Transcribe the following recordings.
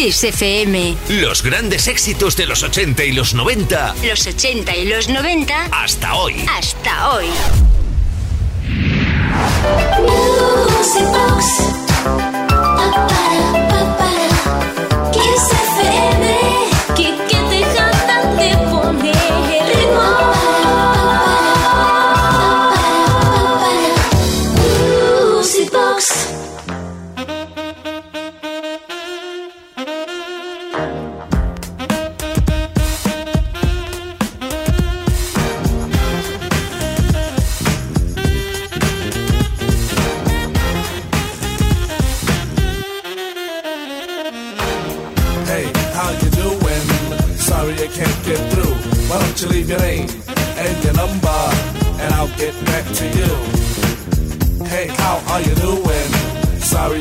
Kiss FM. Los grandes éxitos de los 80 y los 90. Los 80 y los 90. Hasta hoy. Hasta hoy.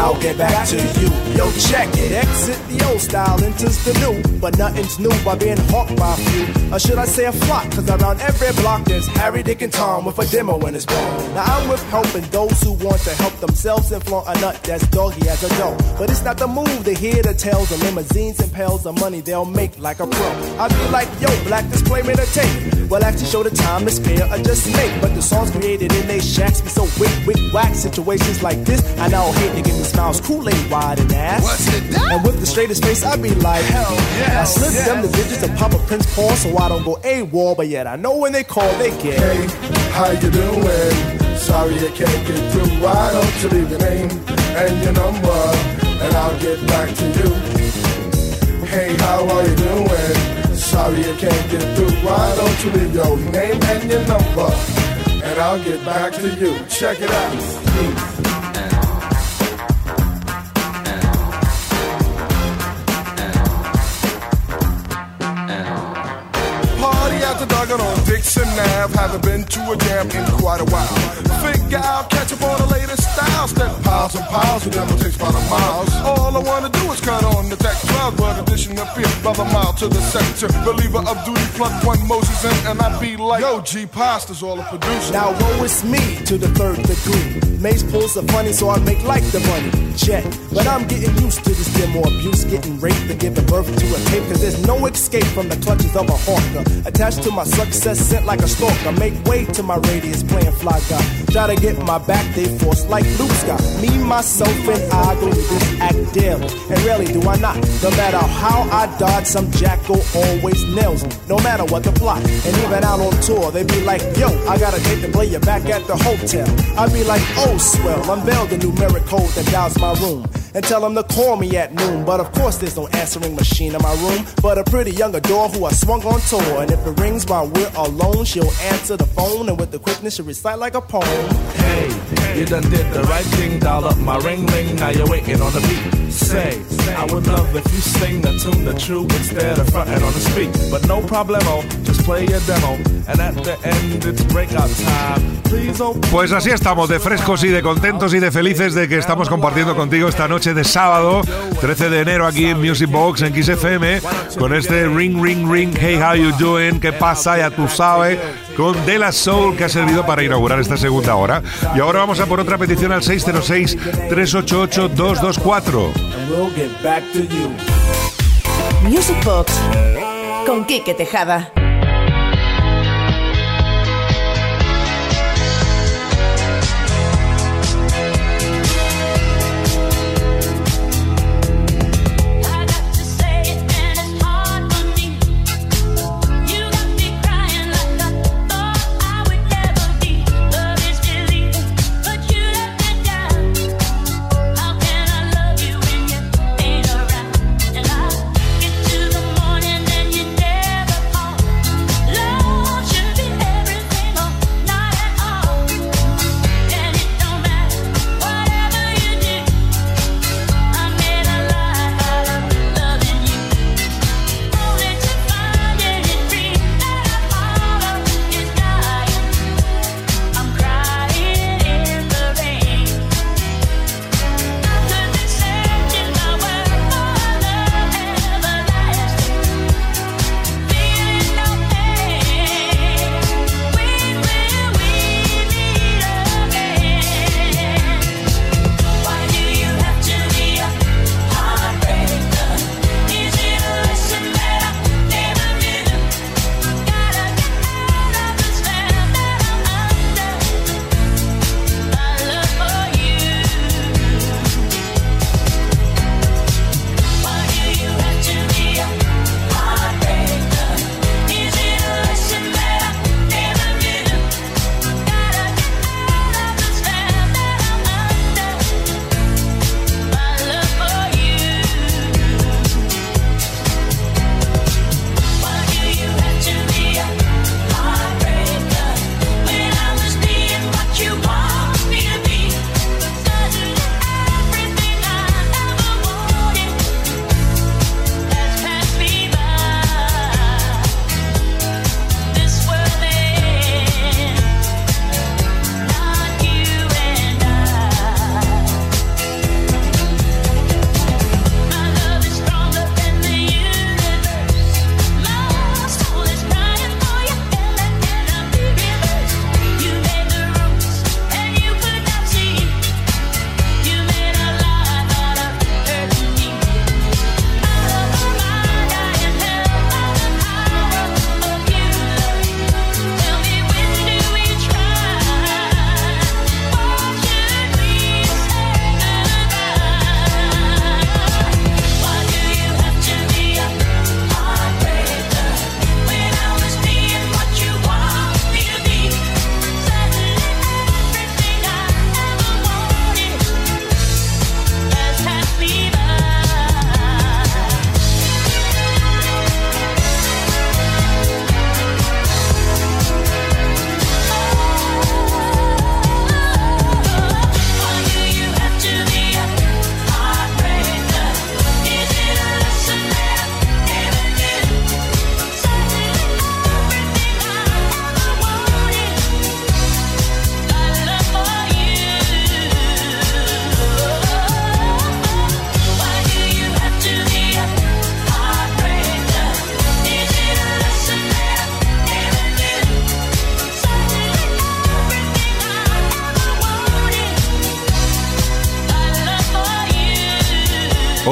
I'll get back to you. Yo, check it. Exit the old style, enters the new. But nothing's new by being hawked by a few. Or should I say a flock? Cause around every block there's Harry, Dick, and Tom with a demo in his ball. Now I'm with helping those who want to help themselves and flaunt a nut that's doggy as a dough. But it's not the move to hear the tales of limousines and pails of money they'll make like a pro. I be like, yo, black disclaimer to tape. Well, actually show the time to spare or just make. But the songs created in they shacks be so wick, wick, whack. Situations like this, I now hate to me smiles, Kool-Aid wide and ass. What's it? And with the straightest face, I be like, hell yeah. I slip yes. them the digits and pop a Prince Paul so I don't go AWOL, but yet I know when they call, they get. Hey, how you doing? Sorry I can't get through. Why don't you leave your name and your number, and I'll get back to you. Hey, how are you doing? Sorry I can't get through. Why don't you leave your name and your number, and I'll get back to you. Check it out. Peace. Duggan on Dixon Ave. Haven't been to a jam in quite a while. Figure out, catch up on the latest style. Step piles and piles of them will take a mile. All I wanna do is cut on the deck 12, but addition appear by the mile to the sector. Believer of duty, plug one Moses in, and I be like, Yo, G Pasta's all a producer. Now woe is me to the third degree. Maze pulls the funny, so I make like the money. Check. But I'm getting used to this demo abuse, getting raped and giving birth to a tape. Cause there's no escape from the clutches of a hawker. Attached to my success, sent like a stalker. Make way to my radius, playing fly guy. Try to get my back, they force like Luke Scott. Me, myself, and I go this act daily. And really, do I not. No matter how I dodge, some jackal always nails me. No matter what the plot. And even out on tour, they be like, yo, I got a date to play you back at the hotel. I be like, oh, swell. Unveil the numeric code that dials my room and tell them to call me at noon. But of course, there's no answering machine in my room, but a pretty young adore who I swung on tour. And if it rings while we're alone, she'll answer the phone and with the quickness she'll recite like a poem. Hey, you done did the right thing, dial up my ring ring. Now you're waiting on the beat. Say, I would love if you sing the tune the true instead of fronting on the speak. But no problemo, just play your demo. And at the end, it's breakout time. Please, pues así estamos, de frescos y de contentos y de felices de que estamos compartiendo contigo esta noche de sábado, 13 de enero, aquí en Music Box, en XFM, con este Ring, Ring, Ring, Hey, How You Doing, ¿qué pasa? Ya tú sabes, con De La Soul, que ha servido para inaugurar esta segunda hora. Y ahora vamos a por otra petición al 606-388-224. Music Box, con Quique Tejada.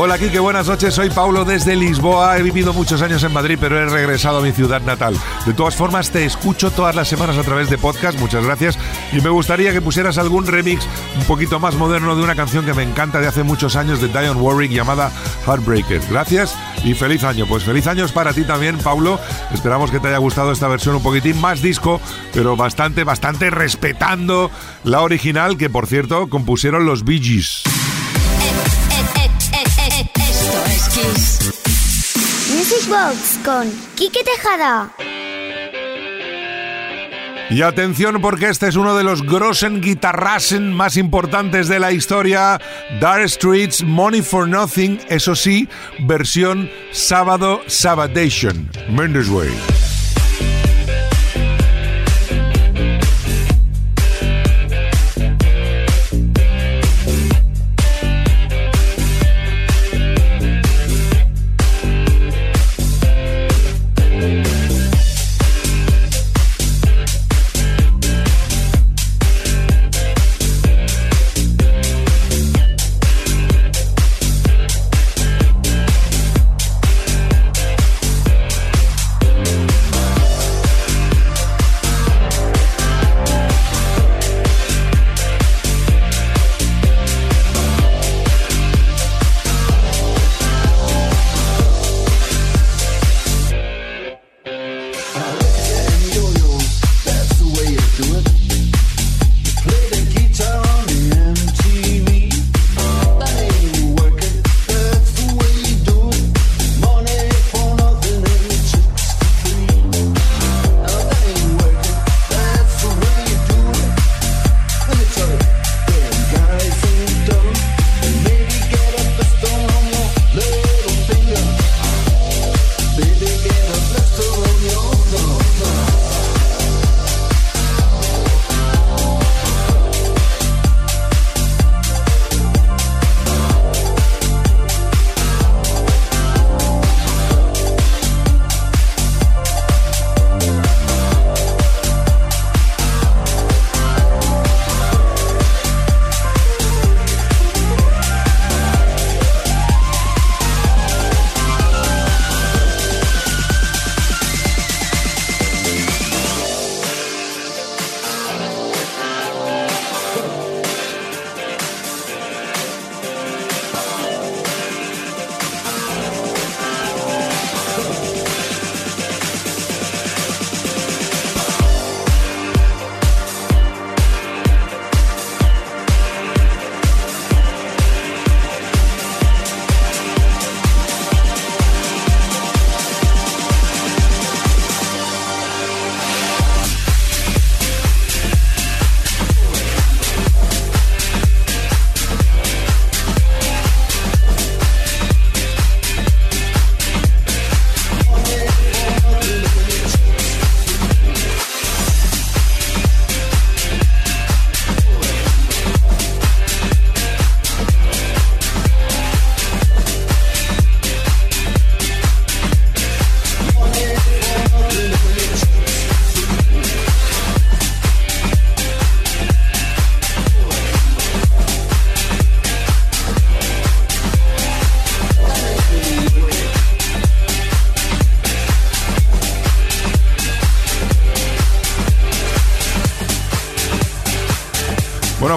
Hola, Kike, buenas noches. Soy Paulo desde Lisboa. He vivido muchos años en Madrid, pero he regresado a mi ciudad natal. De todas formas, te escucho todas las semanas a través de podcast. Muchas gracias. Y me gustaría que pusieras algún remix un poquito más moderno de una canción que me encanta de hace muchos años de Dionne Warwick llamada Heartbreaker. Gracias y feliz año. Pues feliz años para ti también, Paulo. Esperamos que te haya gustado esta versión un poquitín más disco, pero bastante, bastante respetando la original, que por cierto compusieron los Bee Gees. Music Box con Kike Tejada. Y atención porque este es uno de los grossen guitarrasen más importantes de la historia. Dark Streets, Money for Nothing, eso sí, versión sábado Sabadation. Mendes Way.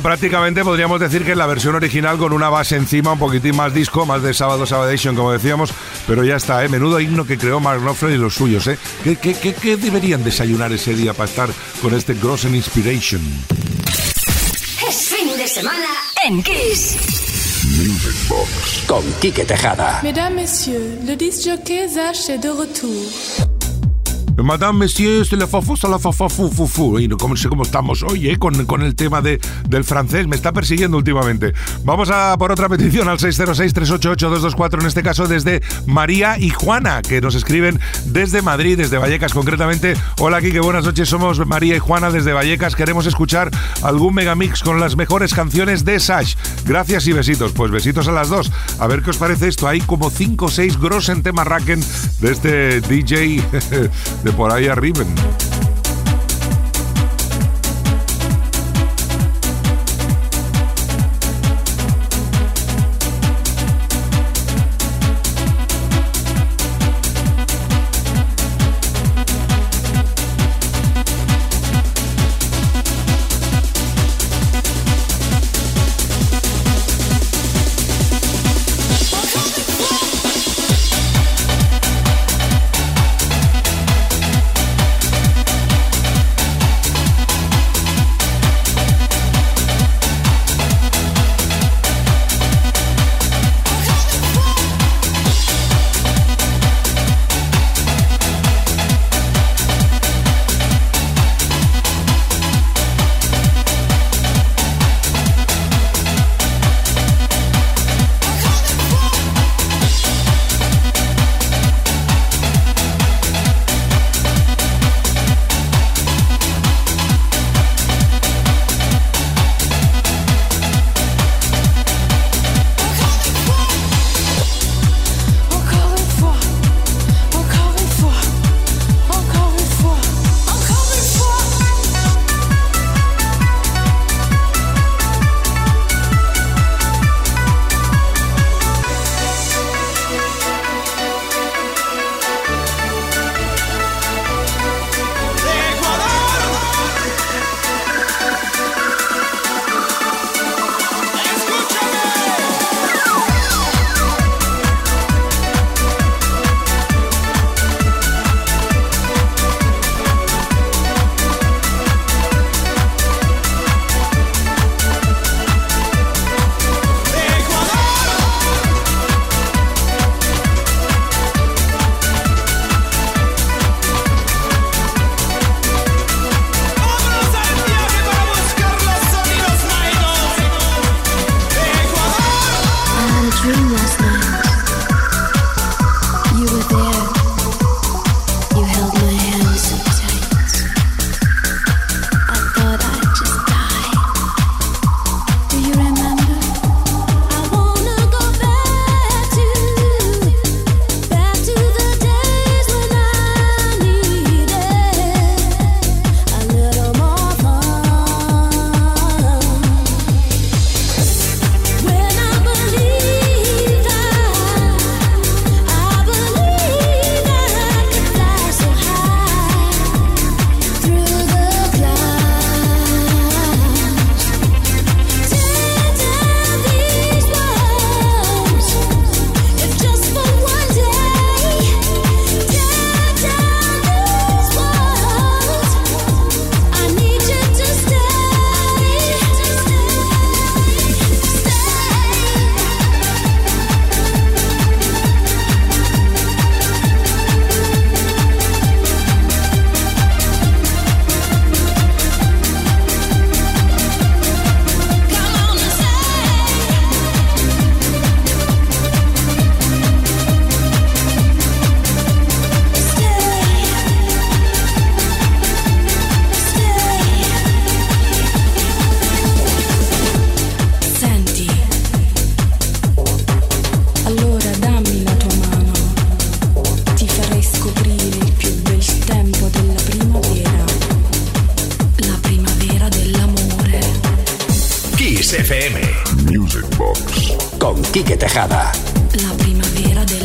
Prácticamente podríamos decir que es la versión original con una base encima, un poquitín más disco, más de Sábado Sabadation, como decíamos, pero ya está, ¿eh? Menudo himno que creó Mark Knopfler y los suyos, ¿eh? ¿Qué, qué, deberían desayunar ese día para estar con este Grossen Inspiration? Es fin de semana en Kiss. Music Box con Quique Tejada. Mesdames, Messieurs, le disc jockey Zach est de retour. Madame Monsieur, la fafosa la fu Y no sé cómo estamos hoy, ¿eh? Con, con el tema de, del francés. Me está persiguiendo últimamente. Vamos a por otra petición al 606-388-224, en este caso desde María y Juana, que nos escriben desde Madrid, desde Vallecas concretamente. Hola, aquí, buenas noches. Somos María y Juana desde Vallecas. Queremos escuchar algún megamix con las mejores canciones de Sash. Gracias y besitos. Pues besitos a las dos. A ver qué os parece esto. Hay como 5 o 6 en tema Racken de este DJ por ahí arriba.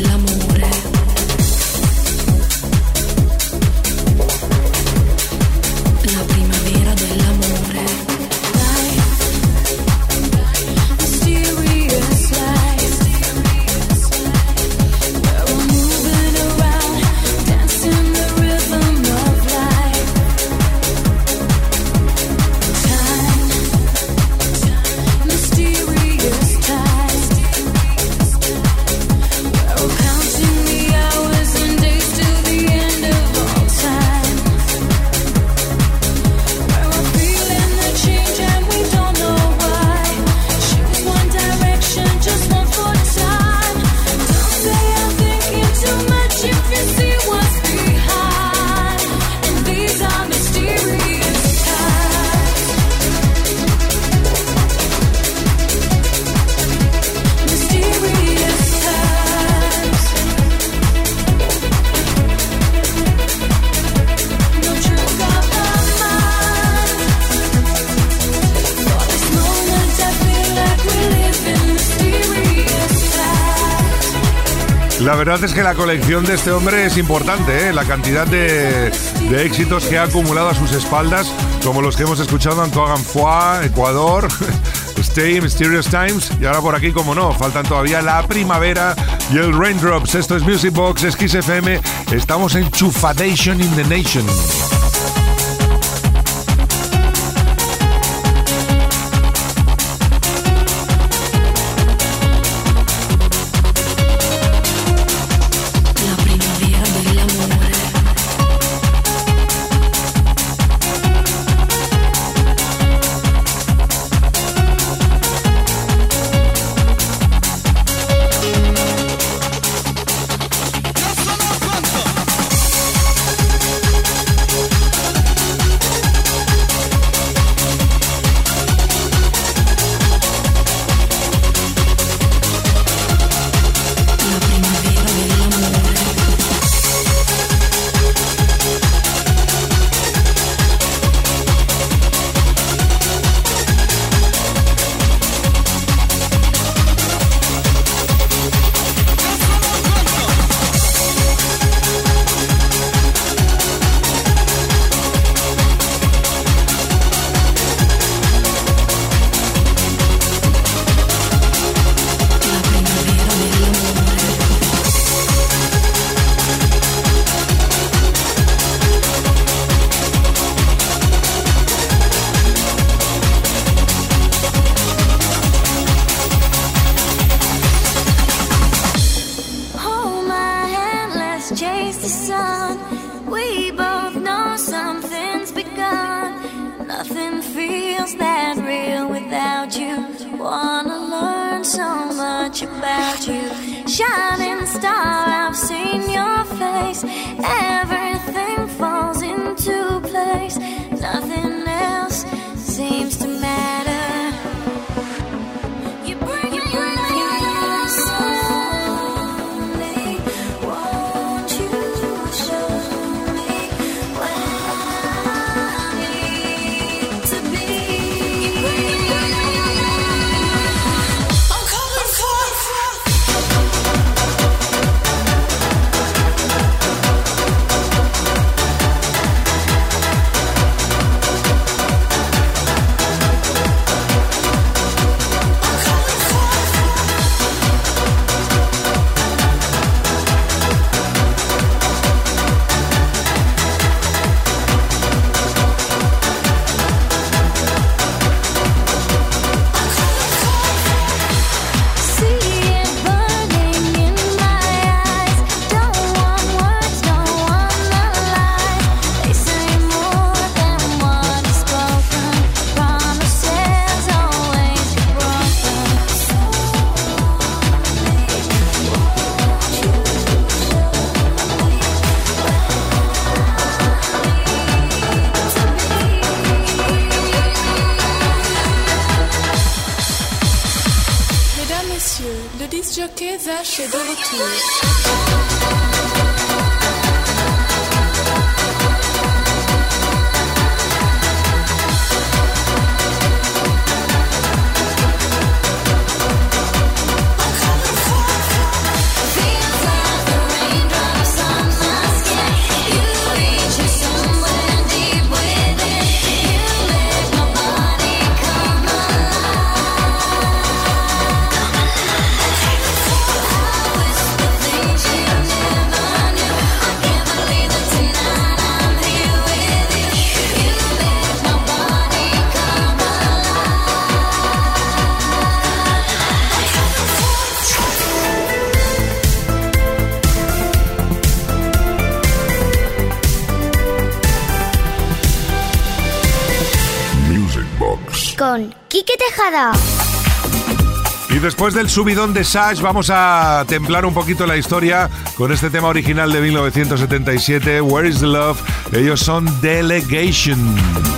La verdad es que la colección de este hombre es importante, ¿eh? la cantidad de, éxitos que ha acumulado a sus espaldas, como los que hemos escuchado en Cogan Ecuador, Stay, Mysterious Times, y ahora por aquí, como no, faltan todavía la primavera y el Raindrops. Esto es Music Box, es FM, estamos en Chufadation in the Nation. shining star, I've seen your face. Two. Y después del subidón de Sash vamos a templar un poquito la historia con este tema original de 1977, Where is the Love? Ellos son Delegation.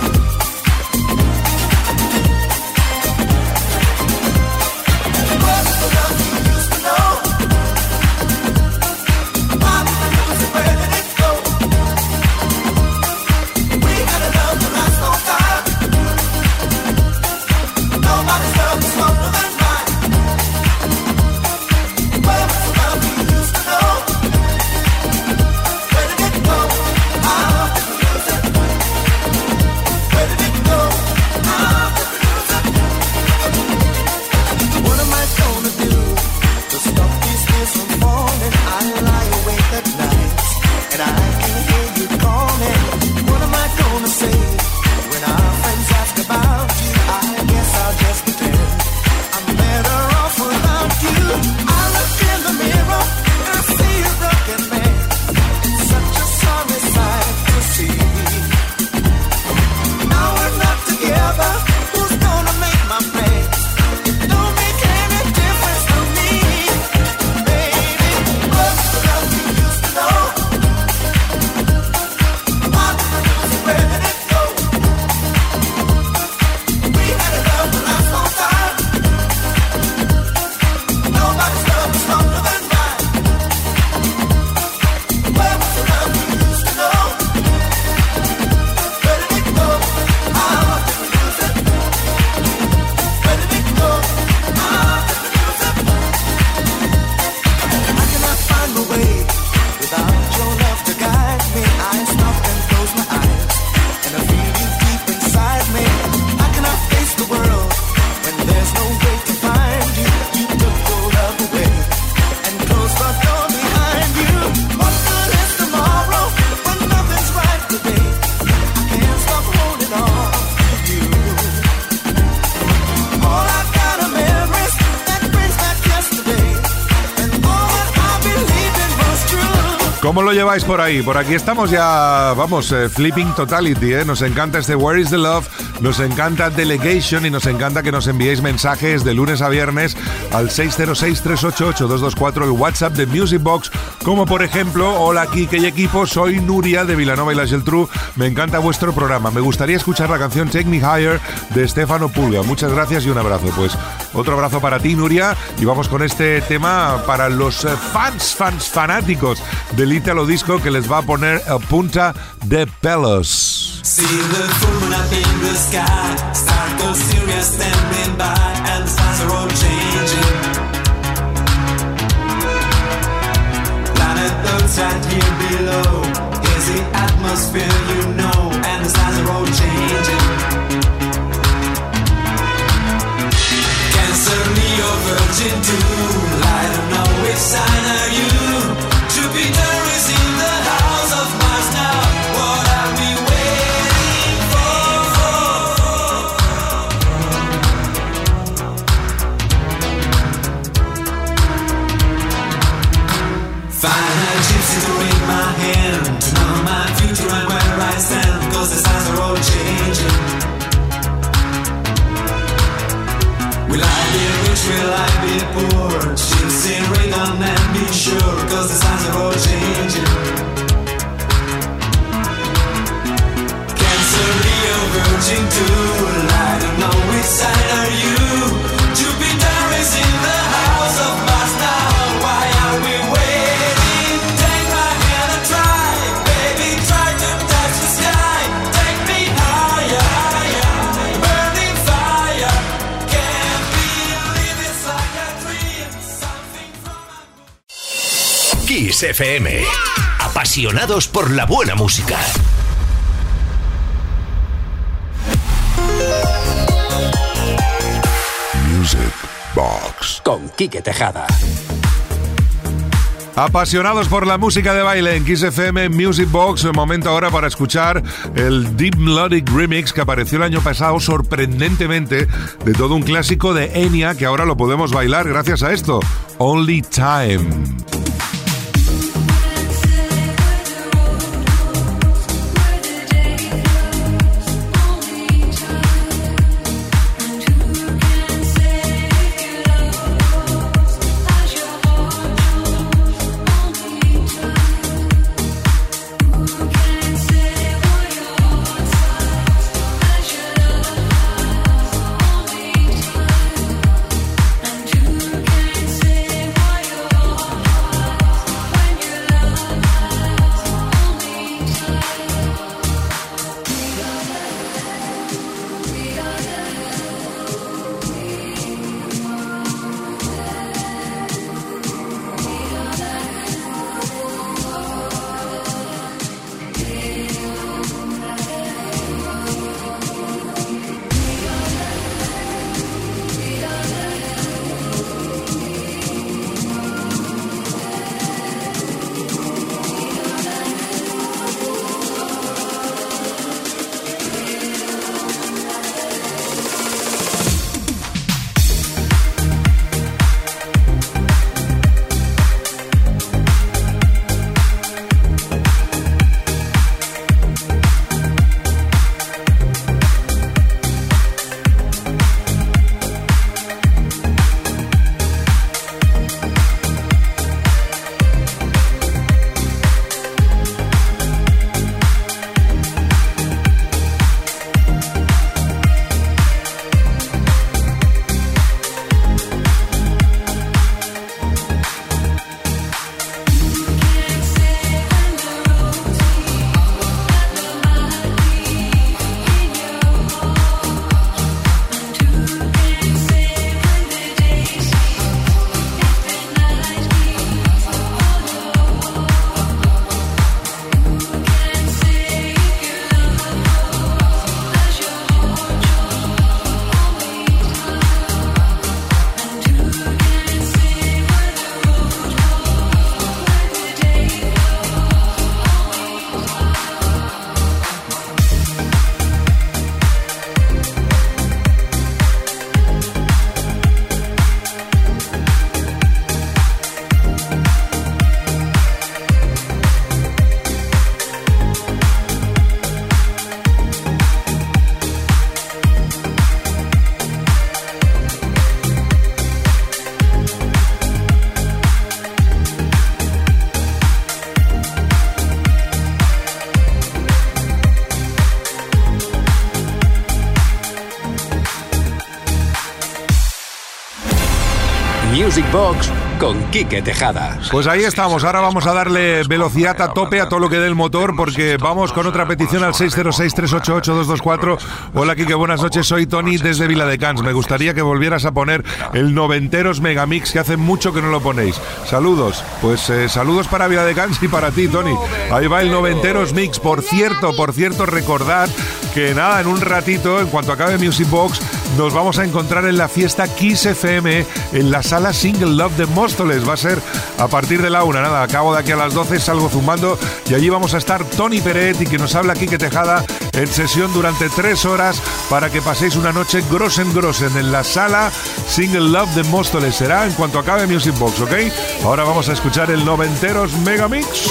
vais por ahí? Por aquí estamos ya, vamos, eh, flipping totality. Eh. Nos encanta este Where is the Love, nos encanta Delegation y nos encanta que nos enviéis mensajes de lunes a viernes al 606-388-224, el WhatsApp de Music Box como por ejemplo, hola Kike y equipo, soy Nuria de Vilanova y la Geltrú, me encanta vuestro programa, me gustaría escuchar la canción Take Me Higher de Stefano Pulga, muchas gracias y un abrazo. Pues otro abrazo para ti, Nuria, y vamos con este tema para los eh, fans, fans, fanáticos del Italo Disco que les va a poner a punta de pelos. Right here below. Here's the atmosphere you know, and the stars are all changing. Cancer, Leo, Virgin too. I don't know which sign are you. Will I be poor? She'll say radon and be sure Cause the signs are all changing Cancer, Leo, Virgin too I don't know which side are you Kiss FM. Apasionados por la buena música. Music Box. Con Quique Tejada. Apasionados por la música de baile en Kiss FM Music Box, momento ahora para escuchar el Deep Melodic Remix que apareció el año pasado sorprendentemente de todo un clásico de Enya que ahora lo podemos bailar gracias a esto, Only Time. Music Box con Quique Tejada. Pues ahí estamos, ahora vamos a darle velocidad a tope a todo lo que dé el motor porque vamos con otra petición al 606-388-224. Hola Kike, buenas noches, soy Tony desde Vila de Cans. Me gustaría que volvieras a poner el noventeros Megamix que hace mucho que no lo ponéis. Saludos, pues eh, saludos para Vila de Cans y para ti Tony. Ahí va el noventeros Mix. Por cierto, por cierto, recordad que nada, en un ratito, en cuanto acabe Music Box, nos vamos a encontrar en la fiesta Kiss FM en la sala Single Love de Móstoles. Va a ser a partir de la una. Nada, acabo de aquí a las 12, salgo zumbando y allí vamos a estar Tony Peret y que nos habla Quique Tejada en sesión durante tres horas para que paséis una noche grosen grosen en la sala Single Love de Móstoles. Será en cuanto acabe Music Box, ¿ok? Ahora vamos a escuchar el noventeros Megamix.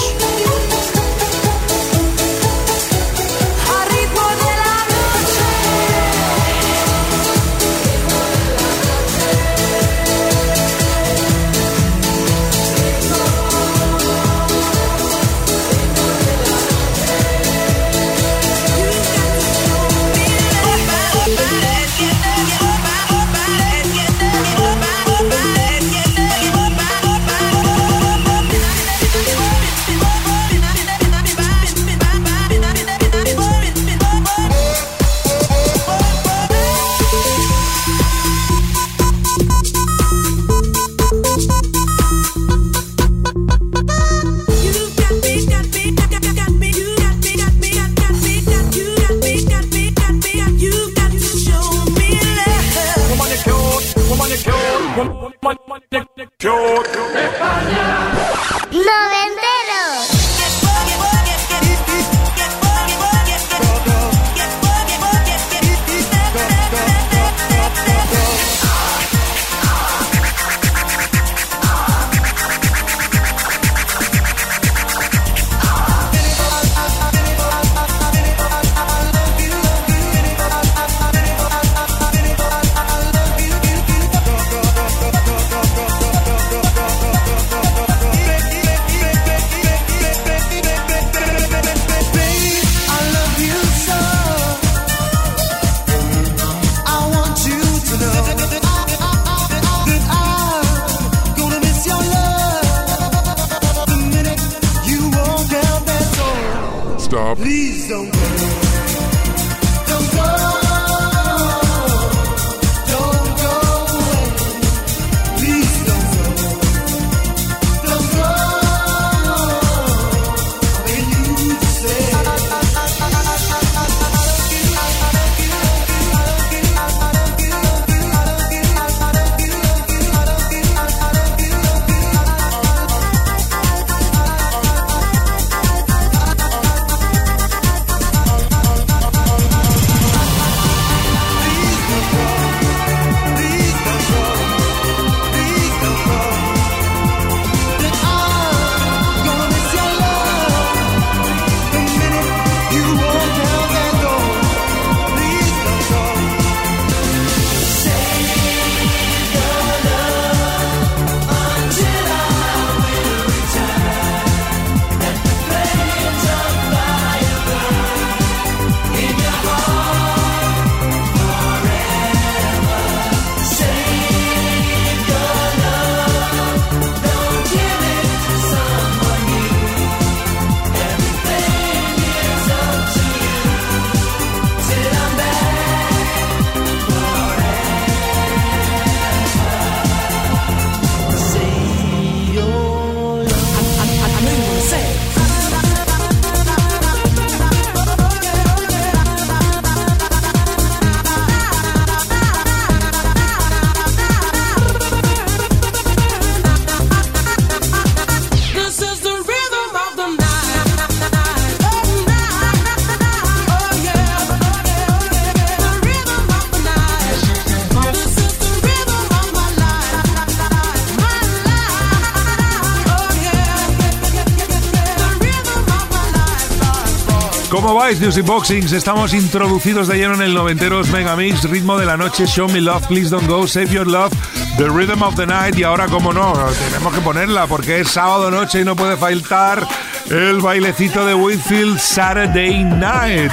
Life. ¿Cómo vais, Music Boxings? Estamos introducidos de lleno en el noventeros Megamix, ritmo de la noche, Show Me Love, Please Don't Go, Save Your Love, The Rhythm of the Night y ahora, como no, tenemos que ponerla porque es sábado noche y no puede faltar el bailecito de Whitfield Saturday Night.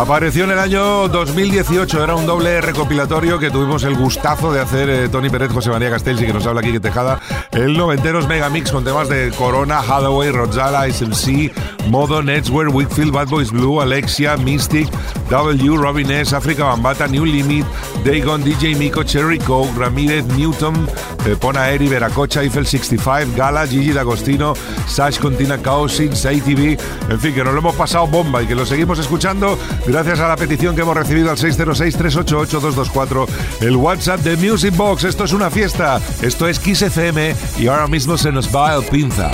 Apareció en el año 2018, era un doble recopilatorio que tuvimos el gustazo de hacer eh, Tony Pérez, José María Castells y que nos habla aquí que Tejada, el noventeros Megamix con temas de Corona, Hathaway, Rodzala, SMC, Modo, Netswear, Wickfield, Bad Boys Blue, Alexia, Mystic, W, Robin S, África Bambata, New Limit, Dagon, DJ Miko, Cherry Coke, Ramírez, Newton, eh, Pona Eri, Veracocha, Eiffel 65, Gala, Gigi D'Agostino, Sash Contina Chaos, Inside TV, en fin, que nos lo hemos pasado bomba y que lo seguimos escuchando gracias a la petición que hemos recibido al 606-388-224, el WhatsApp de Music Box. Esto es una fiesta, esto es Kiss FM y ahora mismo se nos va el pinza.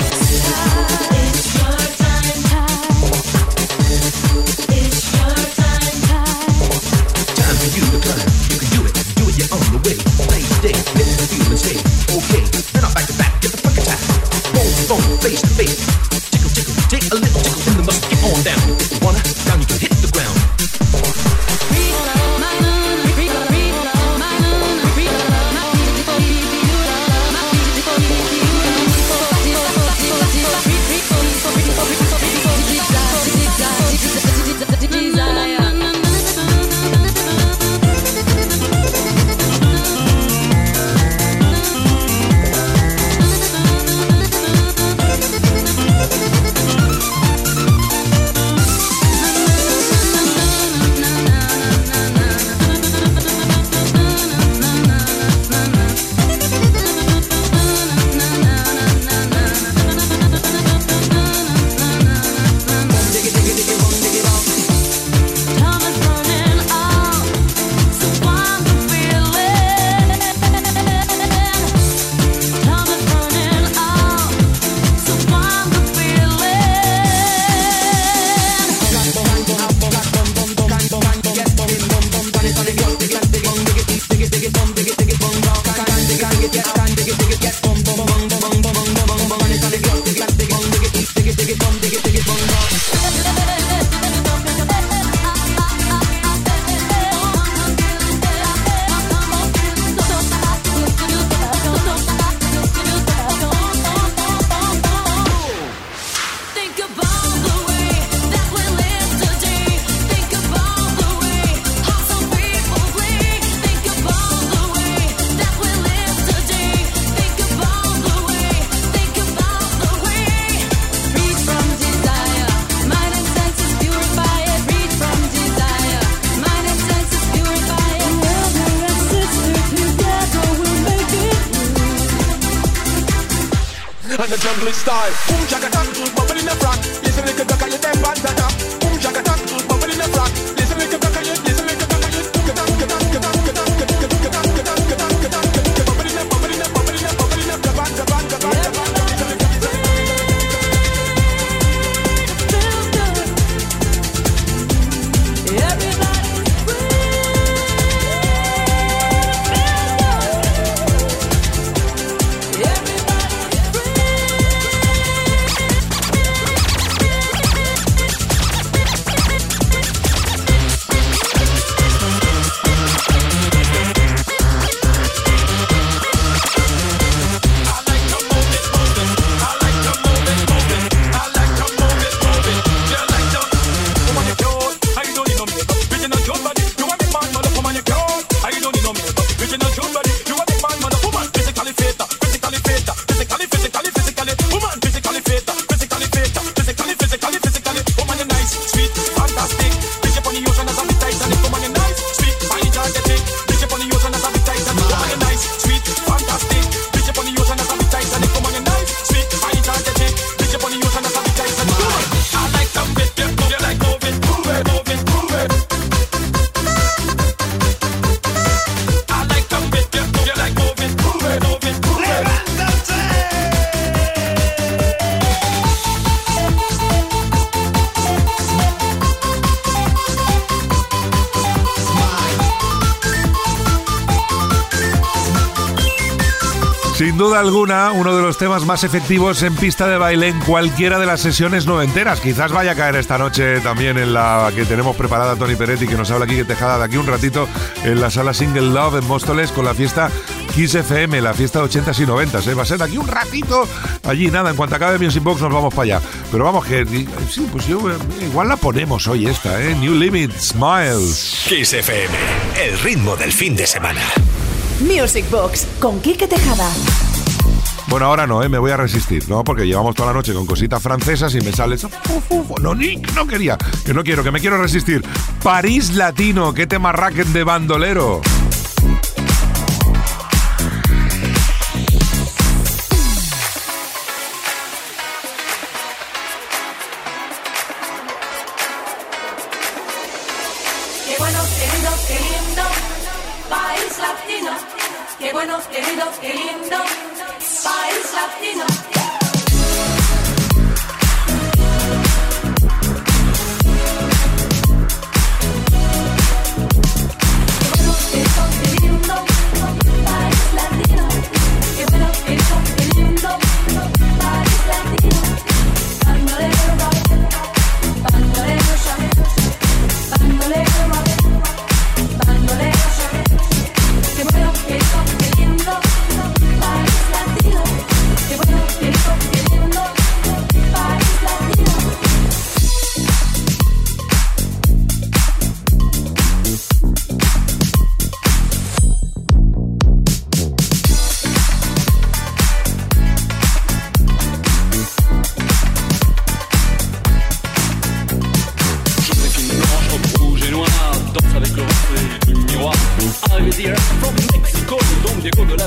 Okay. Then I'm back to back. Get the fucking time. Boom, boom, face to face. Tickle, tickle. Take a little tickle in the muscle. Get on down. If you wanna, down you can hit the stars. Duda alguna, uno de los temas más efectivos en pista de baile en cualquiera de las sesiones noventeras. Quizás vaya a caer esta noche también en la que tenemos preparada Tony Peretti, que nos habla aquí que Tejada de aquí un ratito en la sala Single Love en Móstoles con la fiesta Kiss FM, la fiesta de 80s y 90s. ¿eh? Va a ser de aquí un ratito allí, nada, en cuanto acabe Music Box nos vamos para allá. Pero vamos, que sí, pues yo eh, igual la ponemos hoy esta, ¿eh? New Limits, Smiles. Kiss FM, el ritmo del fin de semana. Music Box con Quique Tejada. Bueno, ahora no, ¿eh? me voy a resistir, ¿no? Porque llevamos toda la noche con cositas francesas y me sale eso. No, ni, no quería, que no quiero, que me quiero resistir. París Latino, qué tema racket de bandolero.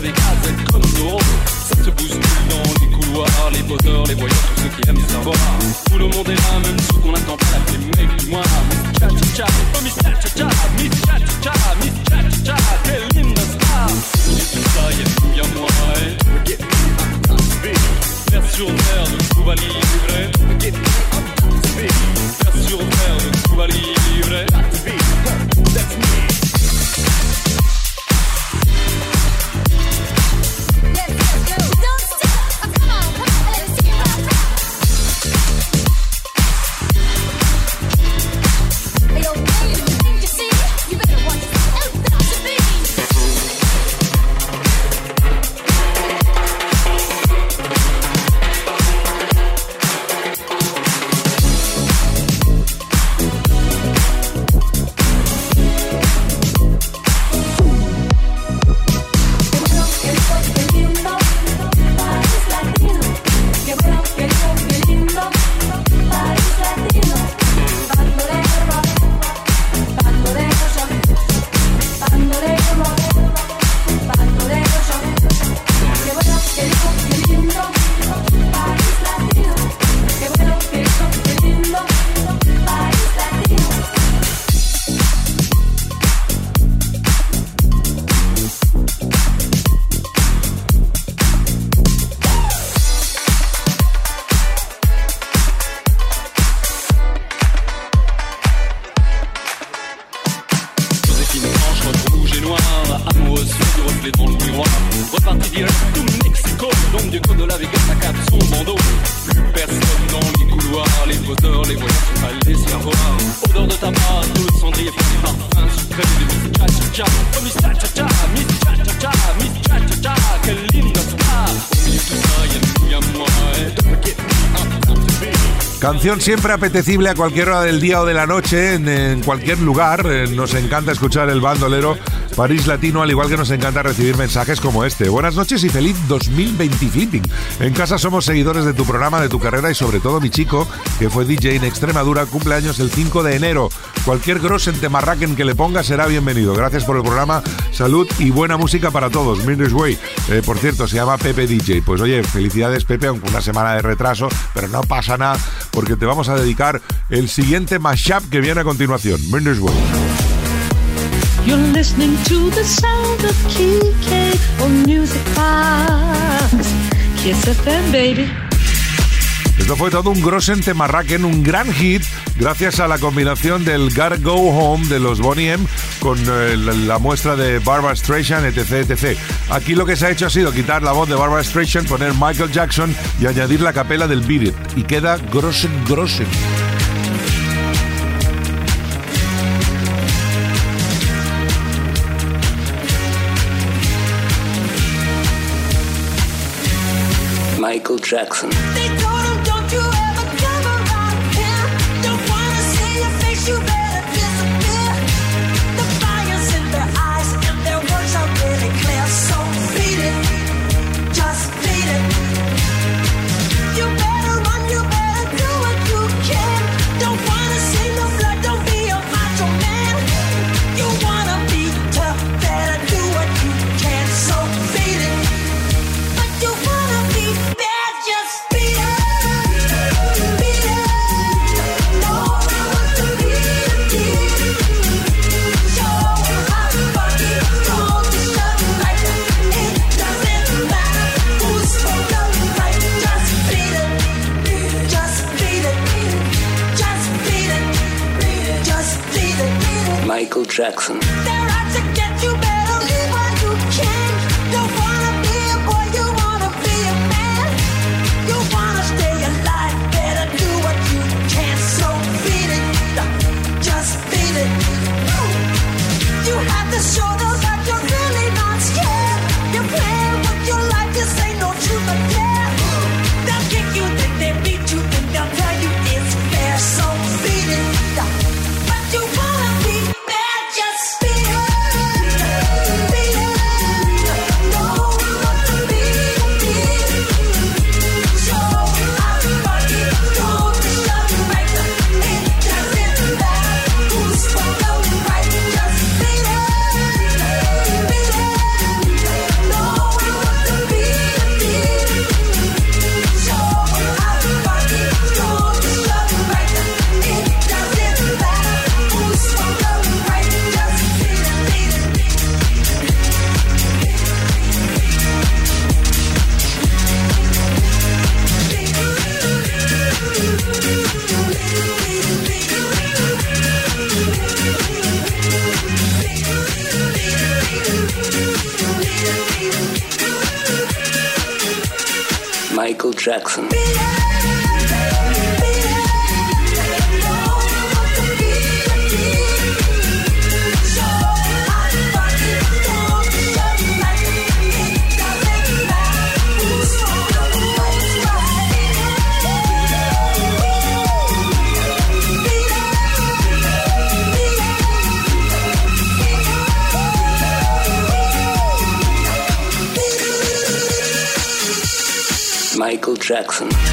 Vegas, et comme. Ça se bouscule dans les couloirs, les poseurs, les voyeurs, tous ceux qui aiment savoir. Tout le monde est là, même ceux qu'on n'attend pas, les mecs du mois. Cha Cha Cha, oh Miss Cha Cha Cha, Cha Cha Cha, Cha Cha Cha, ça, y'a tout, y'a moi, sur terre de sur Amoureuse fait du reflet miroir. Reparti direct to Mexico. Donc du coup de les. Les de tout. Canción siempre apetecible a cualquier hora del día o de la noche, en cualquier lugar. Eh, Nos encanta escuchar el bandolero París Latino, al igual que nos encanta recibir mensajes como este. Buenas noches y feliz 2020 flipping. En casa somos seguidores de tu programa, de tu carrera y sobre todo mi chico, que fue DJ en Extremadura, cumpleaños el 5 de enero. Cualquier gros en que le ponga será bienvenido. Gracias por el programa, salud y buena música para todos. Minus Way, Eh, por cierto, se llama Pepe DJ. Pues oye, felicidades Pepe, aunque una semana de retraso, pero no pasa nada porque te vamos a dedicar el siguiente mashup que viene a continuación. Minus Way. You're listening to the sound of Kike on Music Box. Kiss FM, baby. Esto fue todo un Grossen Temarraquen, un gran hit, gracias a la combinación del Gotta Go Home de los Bonnie M con eh, la, la muestra de Barbara Streisand, etc, etc. Aquí lo que se ha hecho ha sido quitar la voz de Barbara Streisand, poner Michael Jackson y añadir la capela del Beat It. Y queda Grossen Grossen. Michael Jackson.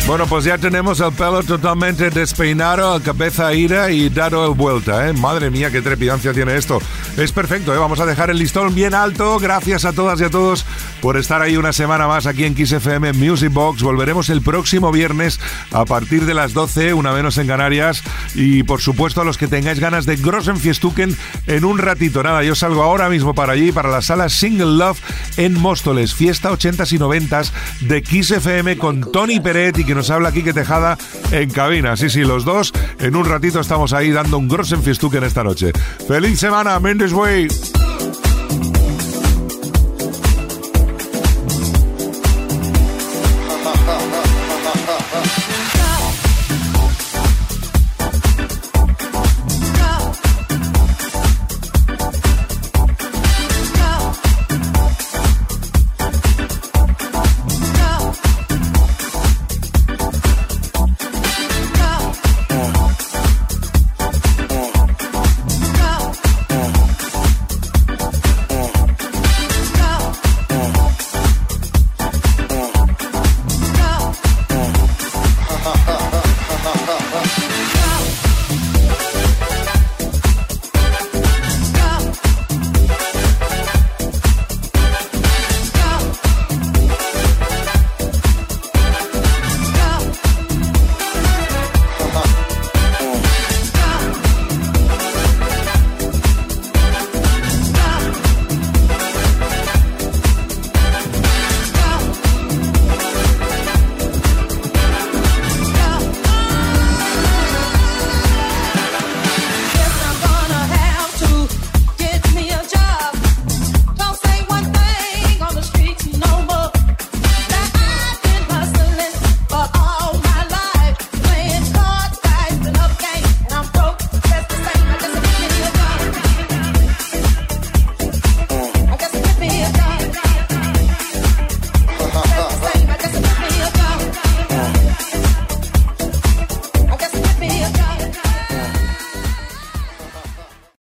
Bueno, pues ya tenemos el pelo totalmente despeinado, cabeza ira y dado vuelta, ¿eh? Madre mía, qué trepidancia tiene esto. Es perfecto, ¿eh? Vamos a dejar el listón bien alto. Gracias a todas y a todos por estar ahí una semana más aquí en Kiss FM Music Box. Volveremos el próximo viernes a partir de las 12, una menos en Canarias. Y por supuesto, a los que tengáis ganas de Grossen Fiestuken en un ratito. Nada, yo salgo ahora mismo para allí, para la sala Single Love en Móstoles. Fiesta 80s y 90s de Kiss FM con Tony Peret y que nos habla Quique Tejada en cabina. Sí, sí, los dos. En un ratito estamos ahí dando un Grossen Fiestuken esta noche. ¡Feliz semana, Mendes Way!